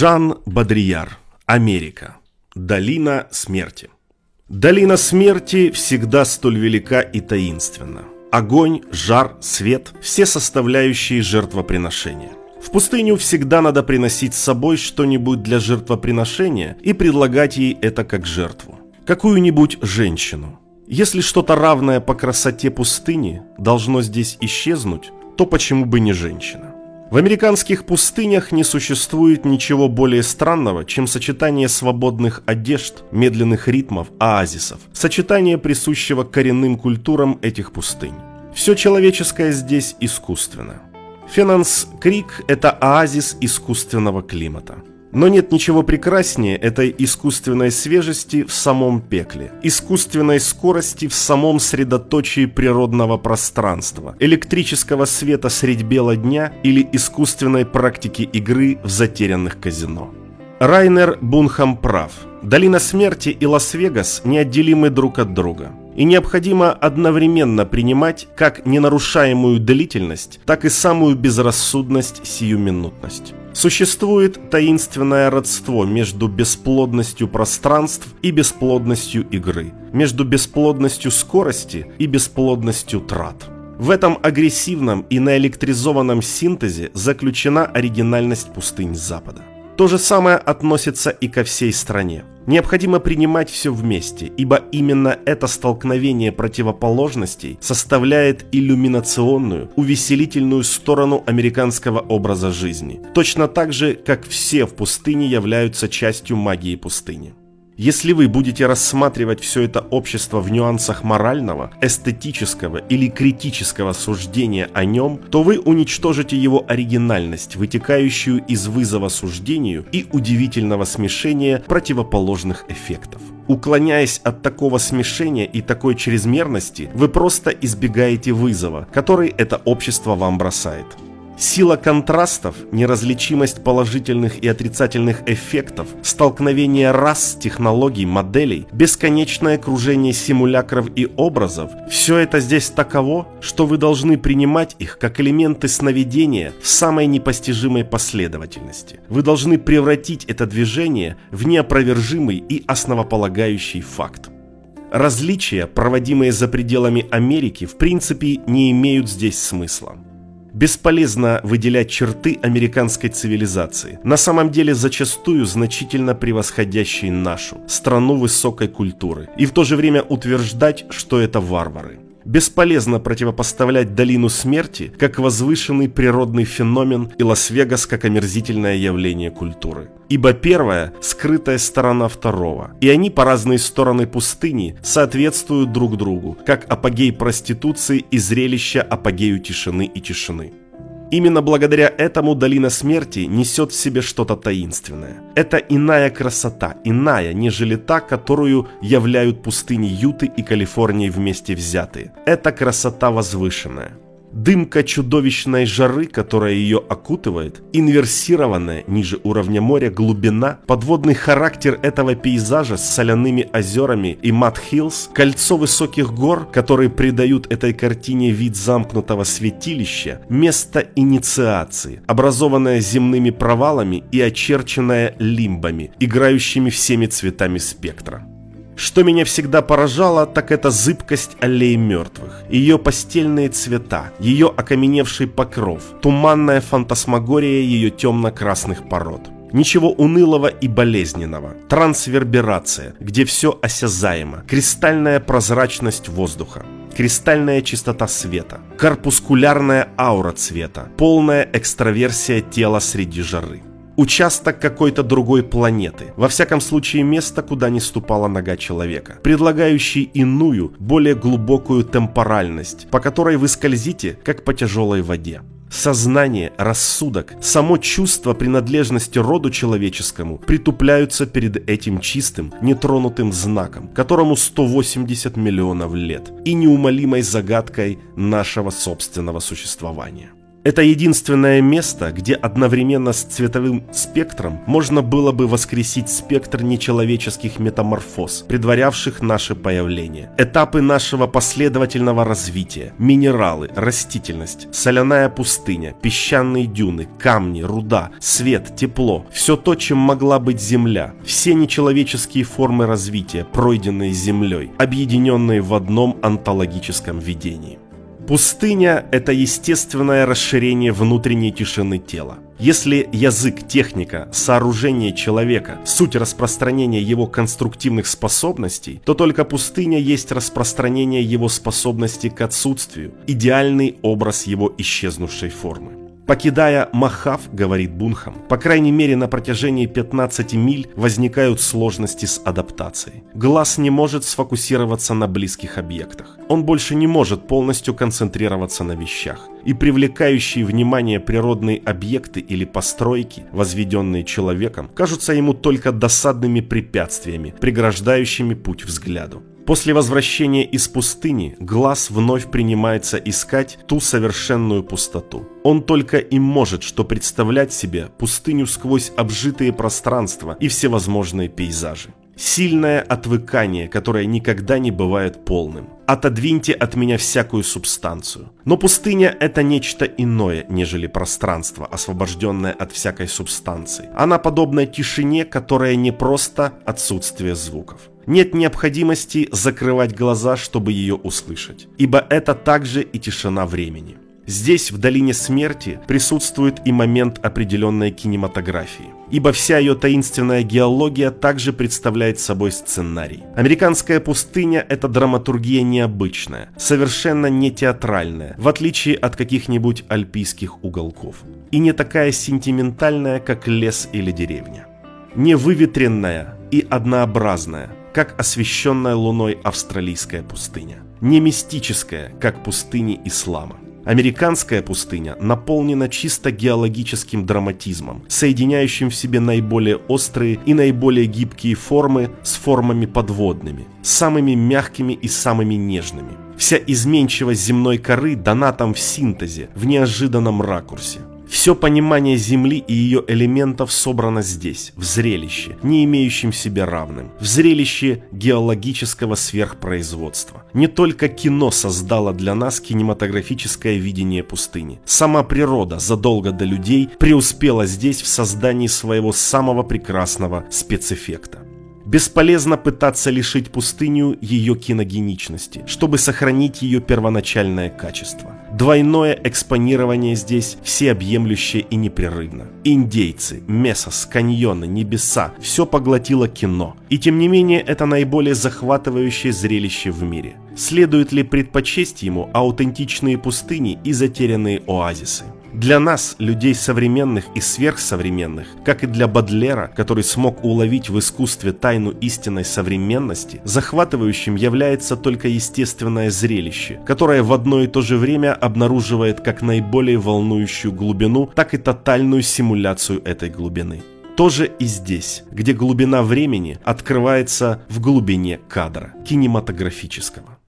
Жан Бодрияр. Америка. Долина смерти. Долина смерти всегда столь велика и таинственна. Огонь, жар, свет – все составляющие жертвоприношения. В пустыню всегда надо приносить с собой что-нибудь для жертвоприношения и предлагать ей это как жертву. Какую-нибудь женщину. Если что-то равное по красоте пустыни должно здесь исчезнуть, то почему бы не женщина? В американских пустынях не существует ничего более странного, чем сочетание свободных одежд, медленных ритмов, оазисов, сочетание присущего коренным культурам этих пустынь. Все человеческое здесь искусственно. Финанс Крик – это оазис искусственного климата. Но нет ничего прекраснее этой искусственной свежести в самом пекле, искусственной скорости в самом средоточии природного пространства, электрического света средь бела дня или искусственной практики игры в затерянных казино. Райнер Бунхам прав. Долина смерти и Лас-Вегас неотделимы друг от друга. И необходимо одновременно принимать как ненарушаемую длительность, так и самую безрассудность сиюминутность. Существует таинственное родство между бесплодностью пространств и бесплодностью игры, между бесплодностью скорости и бесплодностью трат. В этом агрессивном и наэлектризованном синтезе заключена оригинальность пустынь Запада. То же самое относится и ко всей стране. Необходимо принимать все вместе, ибо именно это столкновение противоположностей составляет иллюминационную, увеселительную сторону американского образа жизни. Точно так же, как все в пустыне являются частью магии пустыни. Если вы будете рассматривать все это общество в нюансах морального, эстетического или критического суждения о нем, то вы уничтожите его оригинальность, вытекающую из вызова суждению и удивительного смешения противоположных эффектов. Уклоняясь от такого смешения и такой чрезмерности, вы просто избегаете вызова, который это общество вам бросает. Сила контрастов, неразличимость положительных и отрицательных эффектов, столкновение рас, технологий, моделей, бесконечное окружение симулякров и образов – все это здесь таково, что вы должны принимать их как элементы сновидения в самой непостижимой последовательности. Вы должны превратить это движение в неопровержимый и основополагающий факт. Различия, проводимые за пределами Америки, в принципе не имеют здесь смысла. Бесполезно выделять черты американской цивилизации, на самом деле зачастую значительно превосходящие нашу, страну высокой культуры, и в то же время утверждать, что это варвары. Бесполезно противопоставлять долину смерти как возвышенный природный феномен и Лас-Вегас как омерзительное явление культуры. Ибо первое – скрытая сторона второго, и они по разные стороны пустыни соответствуют друг другу, как апогей проституции и зрелище апогею тишины и тишины. Именно благодаря этому долина смерти несет в себе что-то таинственное. Это иная красота, иная, нежели та, которую являют пустыни Юты и Калифорнии вместе взятые. Это красота возвышенная. Дымка чудовищной жары, которая ее окутывает, инверсированная ниже уровня моря глубина, подводный характер этого пейзажа с соляными озерами и Мат-Хиллз, кольцо высоких гор, которые придают этой картине вид замкнутого святилища, место инициации, образованное земными провалами и очерченное лимбами, играющими всеми цветами спектра. Что меня всегда поражало, так это зыбкость аллей мертвых, ее постельные цвета, ее окаменевший покров, туманная фантасмагория ее темно-красных пород. Ничего унылого и болезненного. Трансверберация, где все осязаемо. Кристальная прозрачность воздуха. Кристальная чистота света. Корпускулярная аура цвета. Полная экстраверсия тела среди жары участок какой-то другой планеты, во всяком случае место, куда не ступала нога человека, предлагающий иную, более глубокую темпоральность, по которой вы скользите, как по тяжелой воде. Сознание, рассудок, само чувство принадлежности роду человеческому притупляются перед этим чистым, нетронутым знаком, которому 180 миллионов лет, и неумолимой загадкой нашего собственного существования. Это единственное место, где одновременно с цветовым спектром можно было бы воскресить спектр нечеловеческих метаморфоз, предварявших наше появление. Этапы нашего последовательного развития, минералы, растительность, соляная пустыня, песчаные дюны, камни, руда, свет, тепло, все то, чем могла быть Земля, все нечеловеческие формы развития, пройденные Землей, объединенные в одном онтологическом видении. Пустыня – это естественное расширение внутренней тишины тела. Если язык, техника, сооружение человека – суть распространения его конструктивных способностей, то только пустыня есть распространение его способностей к отсутствию, идеальный образ его исчезнувшей формы. Покидая Махав, говорит Бунхам, по крайней мере на протяжении 15 миль возникают сложности с адаптацией. Глаз не может сфокусироваться на близких объектах. Он больше не может полностью концентрироваться на вещах. И привлекающие внимание природные объекты или постройки, возведенные человеком, кажутся ему только досадными препятствиями, преграждающими путь взгляду. После возвращения из пустыни глаз вновь принимается искать ту совершенную пустоту. Он только и может что представлять себе пустыню сквозь обжитые пространства и всевозможные пейзажи. Сильное отвыкание, которое никогда не бывает полным. Отодвиньте от меня всякую субстанцию. Но пустыня – это нечто иное, нежели пространство, освобожденное от всякой субстанции. Она подобна тишине, которая не просто отсутствие звуков. Нет необходимости закрывать глаза, чтобы ее услышать, ибо это также и тишина времени. Здесь, в долине смерти, присутствует и момент определенной кинематографии, ибо вся ее таинственная геология также представляет собой сценарий. Американская пустыня – это драматургия необычная, совершенно не театральная, в отличие от каких-нибудь альпийских уголков, и не такая сентиментальная, как лес или деревня. Не выветренная и однообразная, как освещенная луной австралийская пустыня. Не мистическая, как пустыни ислама. Американская пустыня наполнена чисто геологическим драматизмом, соединяющим в себе наиболее острые и наиболее гибкие формы с формами подводными, самыми мягкими и самыми нежными. Вся изменчивость земной коры дана там в синтезе, в неожиданном ракурсе. Все понимание Земли и ее элементов собрано здесь, в зрелище, не имеющем себе равным, в зрелище геологического сверхпроизводства. Не только кино создало для нас кинематографическое видение пустыни. Сама природа задолго до людей преуспела здесь в создании своего самого прекрасного спецэффекта. Бесполезно пытаться лишить пустыню ее киногеничности, чтобы сохранить ее первоначальное качество. Двойное экспонирование здесь всеобъемлющее и непрерывно. Индейцы, Месос, каньоны, небеса – все поглотило кино. И тем не менее это наиболее захватывающее зрелище в мире. Следует ли предпочесть ему аутентичные пустыни и затерянные оазисы? Для нас, людей современных и сверхсовременных, как и для Бадлера, который смог уловить в искусстве тайну истинной современности, захватывающим является только естественное зрелище, которое в одно и то же время обнаруживает как наиболее волнующую глубину, так и тотальную симуляцию этой глубины. Тоже и здесь, где глубина времени открывается в глубине кадра кинематографического.